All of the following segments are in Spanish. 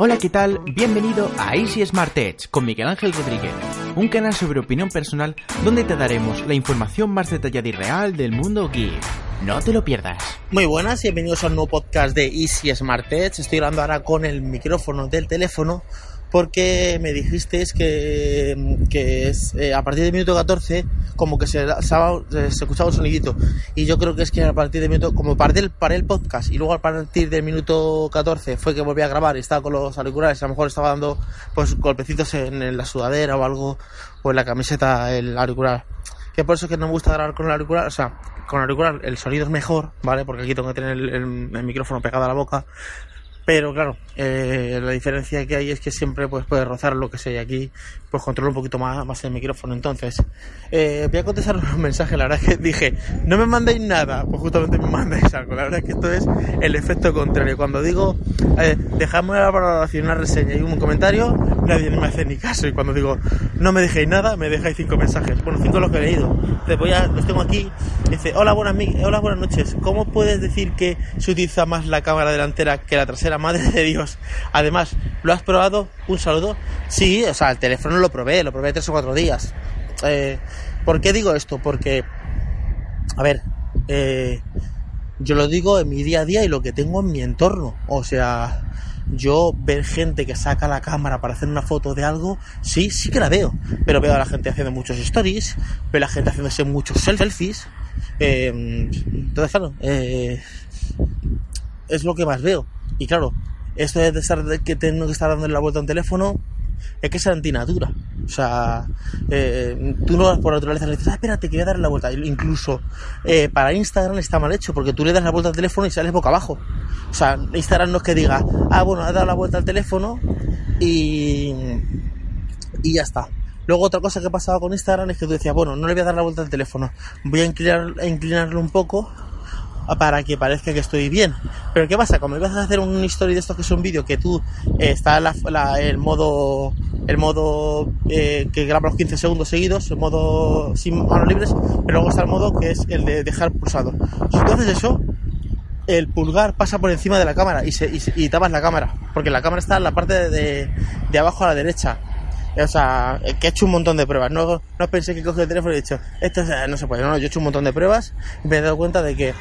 Hola, ¿qué tal? Bienvenido a Easy Smart con Miguel Ángel Rodríguez, un canal sobre opinión personal donde te daremos la información más detallada y real del mundo geek. No te lo pierdas. Muy buenas bienvenidos a un nuevo podcast de Easy Smart. Estoy hablando ahora con el micrófono del teléfono porque me dijiste que, que es, eh, a partir del minuto 14 como que se, se, escuchaba un sonidito. Y yo creo que es que a partir del minuto como paré el, paré el podcast y luego a partir del minuto 14 fue que volví a grabar y estaba con los auriculares a lo mejor estaba dando pues golpecitos en, la sudadera o algo o en la camiseta el auricular. Que por eso es que no me gusta grabar con el auricular o sea con el auricular el sonido es mejor vale porque aquí tengo que tener el, el micrófono pegado a la boca pero claro, eh, la diferencia que hay es que siempre pues, puede rozar lo que sea aquí, pues controlo un poquito más, más el micrófono. Entonces, eh, voy a contestar un mensaje, la verdad es que dije, no me mandéis nada, pues justamente me mandáis algo. La verdad es que esto es el efecto contrario. Cuando digo, eh, dejadme la valoración, una reseña y un comentario, nadie me hace ni caso. Y cuando digo, no me dejéis nada, me dejáis cinco mensajes. Bueno, cinco los que he leído. voy a, los tengo aquí. Dice, hola buenas, hola buenas noches. ¿Cómo puedes decir que se utiliza más la cámara delantera que la trasera? madre de Dios. Además, ¿lo has probado? Un saludo. Sí, o sea, el teléfono lo probé, lo probé tres o cuatro días. Eh, ¿Por qué digo esto? Porque, a ver, eh, yo lo digo en mi día a día y lo que tengo en mi entorno. O sea, yo ver gente que saca la cámara para hacer una foto de algo, sí, sí que la veo. Pero veo a la gente haciendo muchos stories, veo a la gente haciéndose muchos selfies. Eh, entonces, claro, es lo que más veo. Y claro, esto de estar que tengo que estar dando la vuelta a un teléfono es que es antinatura. O sea, eh, tú no vas por naturaleza y dices, ah, espérate, que voy a darle la vuelta. Incluso eh, para Instagram está mal hecho, porque tú le das la vuelta al teléfono y sales boca abajo. O sea, Instagram no es que diga, ah, bueno, ha dado la vuelta al teléfono y, y ya está. Luego otra cosa que pasaba con Instagram es que tú decías, bueno, no le voy a dar la vuelta al teléfono, voy a, inclinar, a inclinarlo un poco para que parezca que estoy bien. Pero ¿qué pasa? Como ibas a hacer un story de esto que es un vídeo que tú eh, está la, el modo el modo eh, que graba los 15 segundos seguidos, el modo sin manos libres, pero luego está el modo que es el de dejar pulsado. Si tú haces eso, el pulgar pasa por encima de la cámara y, se, y, tapas la cámara, porque la cámara está en la parte de, de abajo a la derecha. O sea, que he hecho un montón de pruebas. No, no pensé que coge el teléfono y he dicho, esto no se puede. No, yo he hecho un montón de pruebas y me he dado cuenta de que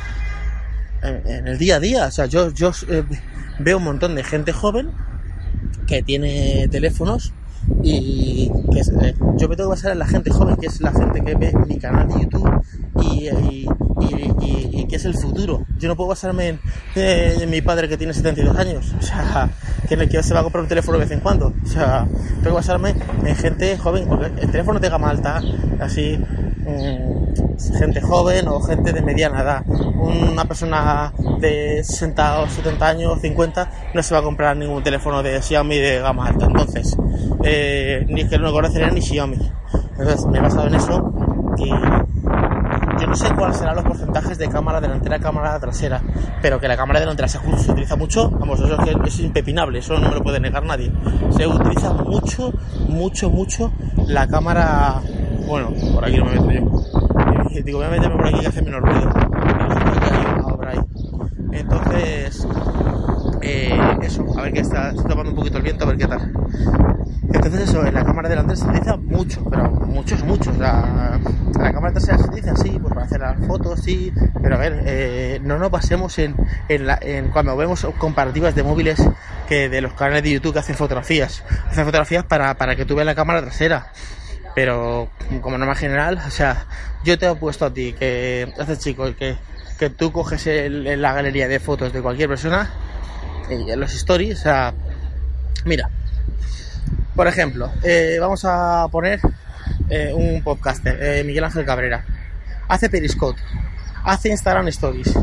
en, el día a día. O sea, yo, yo eh, veo un montón de gente joven que tiene teléfonos y que eh, yo me tengo que basar en la gente joven, que es la gente que ve mi canal de YouTube y, que es el futuro. Yo no puedo basarme en, en, mi padre que tiene 72 años, o sea, que, que se va a comprar un teléfono de vez en cuando. O sea, tengo que basarme en gente joven, porque el teléfono de gama alta, así, mm, gente joven o gente de mediana edad. Una persona de 60 o 70 años, 50, no se va a comprar ningún teléfono de Xiaomi de gama alta. Entonces, eh, ni que no conocería ni Xiaomi. Entonces, me he basado en eso y yo no sé cuáles serán los porcentajes de cámara delantera, cámara trasera, pero que la cámara delantera se, utiliza mucho, vamos, eso es, es impepinable, eso no me lo puede negar nadie. Se utiliza mucho, mucho, mucho la cámara, bueno, por aquí no me meto yo. Digo, voy a meterme por aquí que hace menos ruido. Entonces, eh, eso, a ver qué está, está tomando un poquito el viento, a ver qué tal. Entonces eso, en la cámara delantera se utiliza mucho, pero muchos, muchos. La, la cámara trasera se utiliza así, pues para hacer las fotos, sí, pero a ver, eh, no nos basemos en, en, cuando vemos comparativas de móviles que de los canales de YouTube que hacen fotografías. Hacen fotografías para, para que tú veas la cámara trasera. Pero como norma general, o sea, yo te he puesto a ti que haces chico, que, que tú coges el, la galería de fotos de cualquier persona, en los stories, o sea, mira, por ejemplo, eh, vamos a poner eh, un podcaster, eh, Miguel Ángel Cabrera. Hace Periscope, hace Instagram Stories.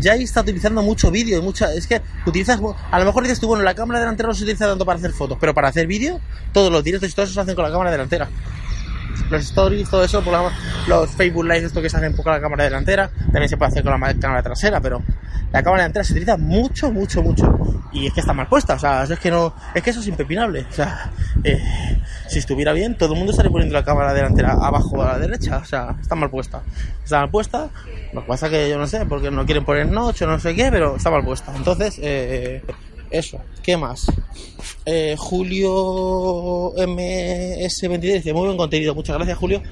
Ya está utilizando mucho vídeo y mucha. Es que utilizas. A lo mejor dices tú, bueno, la cámara delantera no se utiliza tanto para hacer fotos, pero para hacer vídeo, todos los directos y todo eso se hacen con la cámara delantera los stories, todo eso, por los Facebook Live, esto que se hace un poco la cámara delantera, también se puede hacer con la cámara trasera, pero la cámara delantera se utiliza mucho, mucho, mucho. Y es que está mal puesta, o sea, es que no, es que eso es impepinable. O sea, eh, si estuviera bien, todo el mundo estaría poniendo la cámara delantera abajo a la derecha, o sea, está mal puesta. Está mal puesta, lo que pasa que yo no sé, porque no quieren poner noche o no sé qué, pero está mal puesta. Entonces, eh, Eso, ¿qué más? Eh, Julio MS23 dice, muy buen contenido, muchas gracias Julio.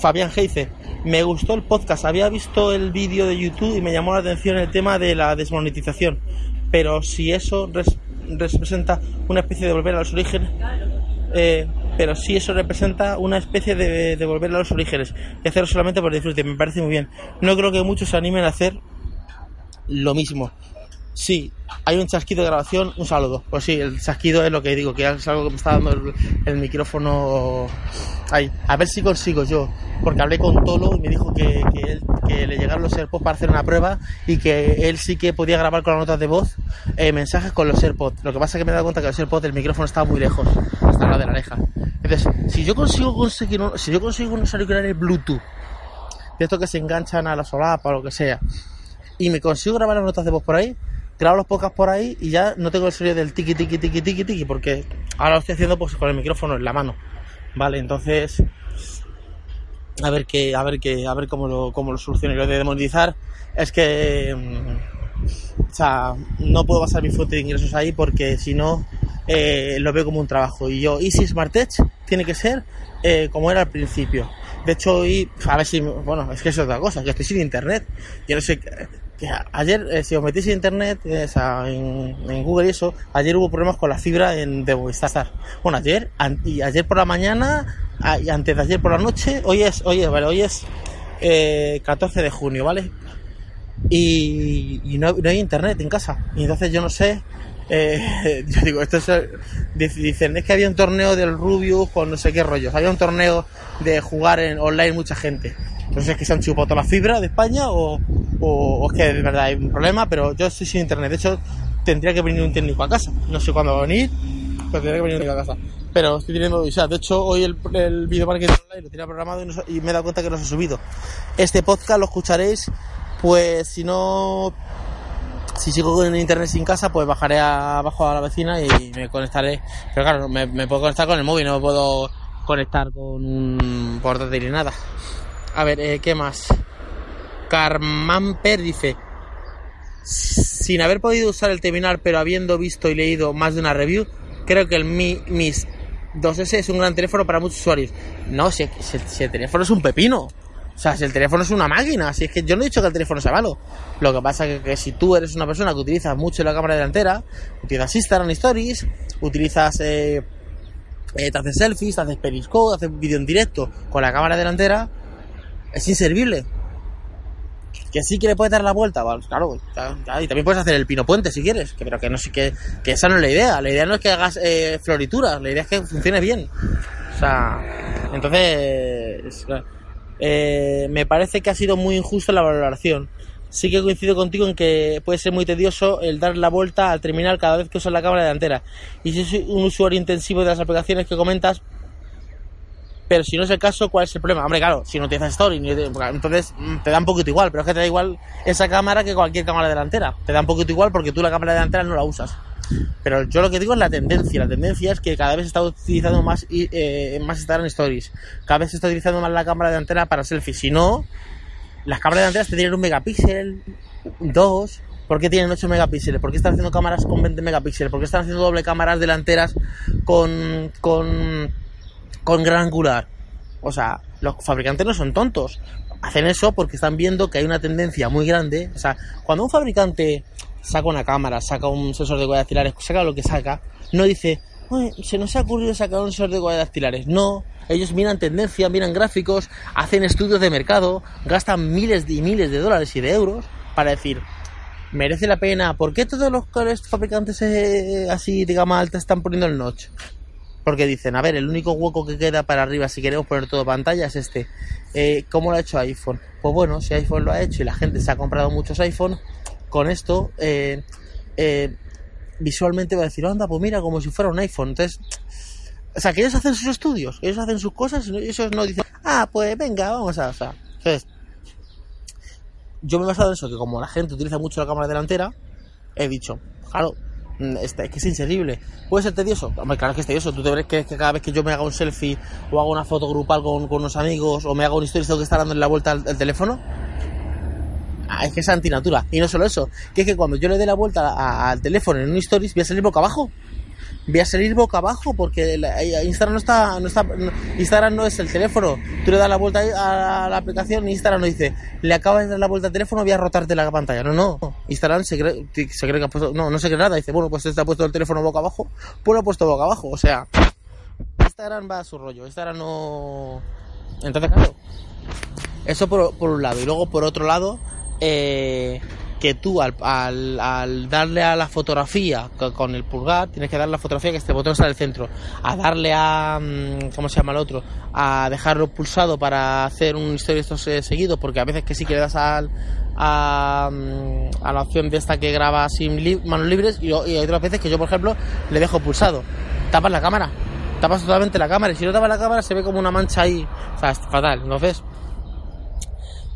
Fabián G dice, me gustó el podcast, había visto el vídeo de YouTube y me llamó la atención el tema de la desmonetización, pero si eso representa una especie de volver a los orígenes, eh, pero si eso representa una especie de, de, volver a los orígenes y hacerlo solamente por disfrute, me parece muy bien. No creo que muchos se animen a hacer lo mismo. Sí, hay un chasquido de grabación, un saludo. Pues sí, el chasquido es lo que digo, que es algo que me está dando el, micrófono ahí. A ver si consigo yo, porque hablé con Tolo y me dijo que, que, le llegaron los AirPods para hacer una prueba y que él sí que podía grabar con las notas de voz eh, mensajes con los AirPods. Lo que pasa es que me he dado cuenta que los AirPods el micrófono estaba muy lejos, hasta la de la oreja. Entonces, si yo consigo conseguir, si yo consigo unos auriculares Bluetooth, de estos que se enganchan a la solapa o lo que sea, y me consigo grabar las notas de voz por ahí, grabo los podcasts por ahí y ya no tengo el sonido del tiki tiki tiki tiki tiki porque ahora lo estoy haciendo pues con el micrófono en la mano. Vale, entonces a ver qué, a ver qué, a ver cómo lo, cómo lo soluciono. Lo de demonetizar es que mm, o sea, no puedo basar mi fuente de ingresos ahí porque si no eh, lo veo como un trabajo. Y yo, Easy Smart Edge tiene que ser eh, como era al principio. De hecho, hoy, a ver si, bueno, es que es otra cosa, que estoy sin internet. Yo no sé, ayer, eh, si os metís en internet, eh, en, Google y eso, ayer hubo problemas con la fibra en, de Movistar. Bueno, ayer, y ayer por la mañana, y antes de ayer por la noche, hoy es, hoy es, vale, hoy es 14 eh, de junio, ¿vale? Y, no, hay internet en casa. Y entonces yo no sé, yo digo, esto es, dicen, es que había un torneo del Rubius con no sé qué rollos, había un torneo de jugar en online mucha gente. Entonces es que se han chupado toda la fibra de España o, o, es que de verdad hay un problema, pero yo estoy sin internet. De hecho, tendría que venir un técnico a casa. No sé cuándo va a venir, pero tendría que venir un técnico a casa. Pero estoy teniendo, o sea, de hecho, hoy el, el video marketing online lo tenía programado y, me he dado cuenta que no se ha subido. Este podcast lo escucharéis, pues si no, si sigo con internet sin casa, pues bajaré abajo a la vecina y me conectaré. Pero claro, me, me puedo conectar con el móvil, no me puedo conectar con un portátil ni nada. A ver, eh, ¿qué más? Carmamper dice, sin haber podido usar el terminal pero habiendo visto y leído más de una review, creo que el Mi Mis 2S es un gran teléfono para muchos usuarios. No, si, el teléfono es un pepino. O sea, si el teléfono es una máquina, si es que yo no he dicho que el teléfono sea malo. Lo que pasa es que, si tú eres una persona que utiliza mucho la cámara delantera, utilizas Instagram Stories, utilizas, eh, eh, te haces selfies, haces periscope, haces vídeo en directo con la cámara delantera, es inservible. Que sí que le puedes dar la vuelta, claro, y también puedes hacer el pino puente si quieres, pero que no sé que, que esa no es la idea, la idea no es que hagas eh, florituras, la idea es que funcione bien. O sea, entonces, eh, me parece que ha sido muy injusto la valoración. Sí que coincido contigo en que puede ser muy tedioso el dar la vuelta al terminal cada vez que usas la cámara delantera. Y si soy un usuario intensivo de las aplicaciones que comentas, pero si no es el caso, ¿cuál es el problema? Hombre, claro, si no utilizas Story, entonces mm, te da un poquito igual, pero es que te da igual esa cámara que cualquier cámara delantera. Te da un poquito igual porque tú la cámara delantera no la usas. Pero yo lo que digo es la tendencia. La tendencia es que cada vez se está utilizando más, eh, más en Stories. Cada vez se está utilizando más la cámara delantera para selfies. Si no, las cámaras delanteras te tienen un megapíxel, dos, ¿Por qué tienen 8 megapíxeles? ¿Por qué están haciendo cámaras con 20 megapíxeles? ¿Por qué están haciendo doble cámaras delanteras con, con con gran angular. O sea, los fabricantes no son tontos. Hacen eso porque están viendo que hay una tendencia muy grande. O sea, cuando un fabricante saca una cámara, saca un sensor de huellas dactilares, saca lo que saca, no dice, se nos ha ocurrido sacar un sensor de huellas dactilares. No, ellos miran tendencia, miran gráficos, hacen estudios de mercado, gastan miles y miles de dólares y de euros para decir, merece la pena. ¿Por qué todos los fabricantes eh, así de gama alta están poniendo el notch? Porque dicen, a ver, el único hueco que queda para arriba si queremos poner todo pantalla es este. Eh, ¿Cómo lo ha hecho iPhone? Pues bueno, si iPhone lo ha hecho y la gente se ha comprado muchos iPhone, con esto eh, eh, visualmente va a decir, anda, pues mira, como si fuera un iPhone. Entonces, o sea, que ellos hacen sus estudios, ellos hacen sus cosas y ellos no dicen, ah, pues venga, vamos a... O sea, entonces, yo me he basado en eso, que como la gente utiliza mucho la cámara delantera, he dicho, claro, Mm, es que es inserible. ¿Puede ser tedioso? Hombre, claro que es tedioso. ¿Tú te ves que, cada vez que yo me haga un selfie o hago una foto grupal con, con unos amigos o me hago una historia tengo que estar dando la vuelta al, teléfono? Ah, es que es antinatura. Y no solo eso, que es que cuando yo le dé la vuelta al teléfono en un stories, voy a salir boca abajo. Voy a salir boca abajo porque Instagram no está, está, Instagram no es el teléfono. Tú le das la vuelta a la aplicación y Instagram no dice, le acabas de dar la vuelta al teléfono, voy a rotarte la pantalla. No, no. Instagram se cree, se cree que ha puesto, no, no se cree nada. Dice, bueno, pues ha puesto el teléfono boca abajo, pues lo ha puesto boca abajo. O sea, Instagram va a su rollo. Instagram no. Entonces, claro. Eso por, por un lado. Y luego por otro lado, eh, que tú al, al, darle a la fotografía co- con el pulgar, tienes que darle a la fotografía que este botón está en el centro. A darle a. mm, ¿Cómo se llama el otro? A dejarlo pulsado para hacer un historia estos eh, seguidos, porque a veces que sí que le das al. A, mm, la opción de esta que graba sin manos libres y, y hay otras veces que yo por ejemplo le dejo pulsado tapas la cámara tapas totalmente la cámara y si no tapas la cámara se ve como una mancha ahí o sea es fatal entonces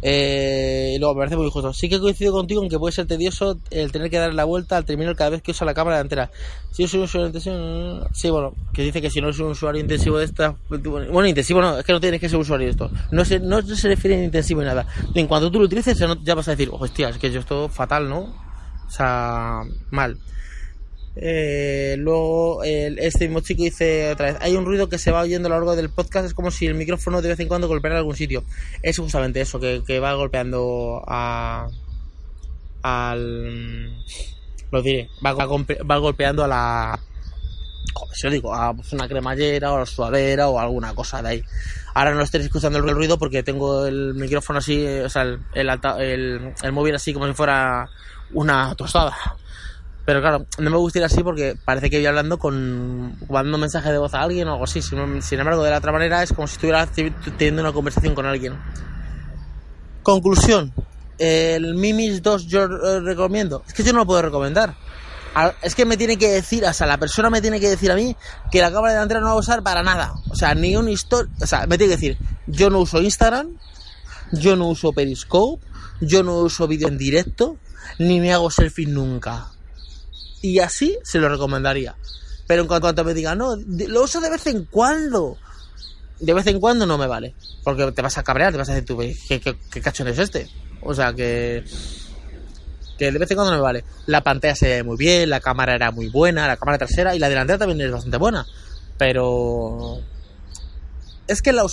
eh, y luego me parece muy injusto. Sí que coincido contigo en que puede ser tedioso el tener que darle la vuelta al terminal cada vez que usa la cámara delantera. Si yo soy un usuario intensivo, sí, bueno, que dice que si no es un usuario intensivo de esta, bueno, intensivo no, es que no tienes que ser usuario de esto. No se, no se refiere a intensivo ni nada. En cuanto tú lo utilices, ya vas a decir, hostia, es que yo esto fatal, ¿no? O sea, mal. Eh, luego el- este mismo chico dice otra vez, hay un ruido que se va oyendo a lo largo del podcast, es como si el micrófono de vez en cuando golpeara algún sitio. Es justamente eso, que, va golpeando a... al... lo diré, va, va golpe- va golpeando a la... Joder, si lo digo, a pues, una cremallera o a la suadera o alguna cosa de ahí. Ahora no estaréis escuchando el ruido porque tengo el micrófono así, eh, o sea, el, el, el, el móvil así como si fuera una tostada. Pero claro, no me gusta ir así porque parece que voy hablando con. mandando mensaje de voz a alguien o algo así. Sin, embargo, de la otra manera es como si estuviera teniendo una conversación con alguien. Conclusión. El Mimis 2 yo eh, recomiendo. Es que yo no lo puedo recomendar. Es que me tiene que decir, o sea, la persona me tiene que decir a mí que la cámara delantera no va a usar para nada. O sea, ni un historia. O sea, me tiene que decir, yo no uso Instagram, yo no uso Periscope, yo no uso vídeo en directo, ni me hago selfie nunca y así se lo recomendaría. Pero en cuanto me diga, no, lo uso de vez en cuando. De vez en cuando no me vale. Porque te vas a cabrear, te vas a decir tú, ¿qué, qué, qué cachón es este? O sea que. Que de vez en cuando no me vale. La pantalla se ve muy bien, la cámara era muy buena, la cámara trasera y la delantera también es bastante buena. Pero. Es que la,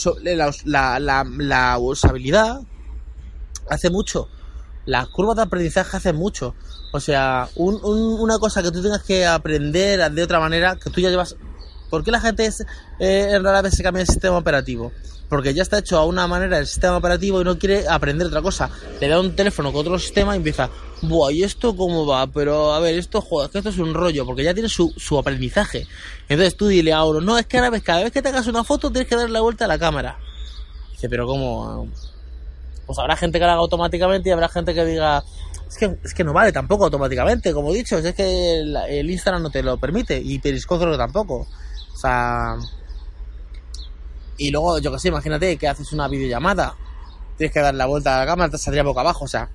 la, la, la usabilidad hace mucho. La curva de aprendizaje hace mucho. O sea, un- un- una cosa que tú tengas que aprender de otra manera, que tú ya llevas... ¿Por qué la gente es, eh, rara vez se cambia el sistema operativo? Porque ya está hecho a una manera el sistema operativo y no quiere aprender otra cosa. Le da un teléfono con otro sistema y empieza, Buah, ¿y esto cómo va? Pero a ver, esto, joder, que esto es un rollo, porque ya tiene su, su aprendizaje. Entonces tú dile a uno, no, es que ahora ves, cada vez que te hagas una foto tienes que darle la vuelta a la cámara. Dice, pero ¿cómo? Pues habrá gente que lo haga automáticamente y habrá gente que diga es que, es que no vale tampoco automáticamente como he dicho es que el, Instagram no te lo permite y Periscope creo tampoco o sea y luego yo que sé imagínate que haces una videollamada tienes que dar la vuelta a la cámara te saldría boca abajo o sea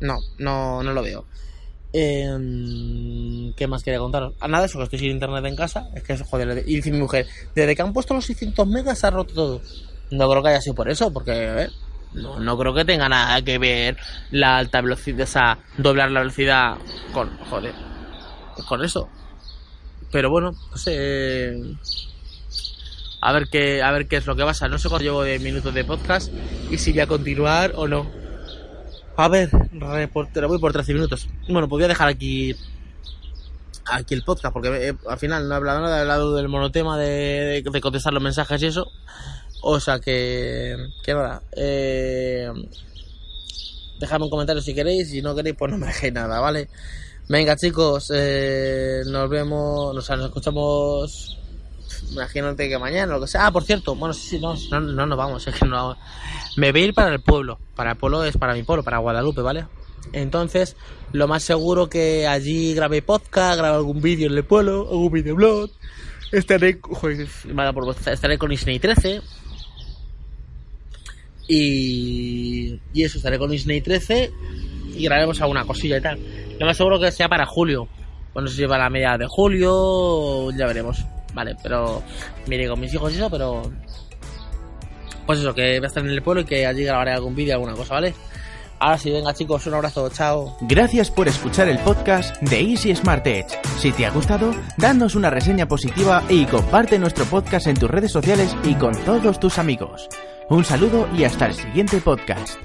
no no no lo veo Eh, ¿Qué más quería contaros? Ah, nada, eso que estoy sin internet en casa. Es que eso, joder. Y dice mi mujer, desde que han puesto los 600 megas se ha roto todo. No creo que haya sido por eso, porque, a ver, no, no creo que tenga nada que ver la alta velocidad, o sea, doblar la velocidad con, joder, con eso. Pero bueno, no sé. A ver qué, a ver qué es lo que pasa. No sé cuánto llevo de minutos de podcast y si voy a continuar o no. A ver, reportero, voy por 13 minutos. Bueno, pues voy a dejar aquí aquí el podcast porque eh, al final no he hablado nada, he hablado del monotema de, de contestar los mensajes y eso. O sea que, que nada. Eh, dejadme un comentario si queréis. Si no queréis, pues no me dejéis nada, ¿vale? Venga, chicos. Eh, nos vemos. O sea, nos escuchamos. Imagínate que mañana, lo que sea. Ah, por cierto. Bueno, sí, sí, no, no, no nos vamos. Es que no. Me voy a ir para el pueblo. Para el pueblo es para mi pueblo, para Guadalupe, ¿vale? Entonces, lo más seguro que allí grabe podcast, grabe algún vídeo en el pueblo, algún videoblog. Estaré, joder, estaré con Disney 13. Y, y eso, estaré con Disney 13 y grabemos alguna cosilla y tal. Lo más seguro que sea para julio. Bueno, no sé si para la media de julio, ya veremos. Vale, pero miré con mis hijos y eso, pero... Pues eso, que voy a estar en el pueblo y que allí grabaré algún vídeo, alguna cosa, ¿vale? Ahora sí, venga chicos, un abrazo, chao. Gracias por escuchar el podcast de Easy Smart Edge. Si te ha gustado, danos una reseña positiva y comparte nuestro podcast en tus redes sociales y con todos tus amigos. Un saludo y hasta el siguiente podcast.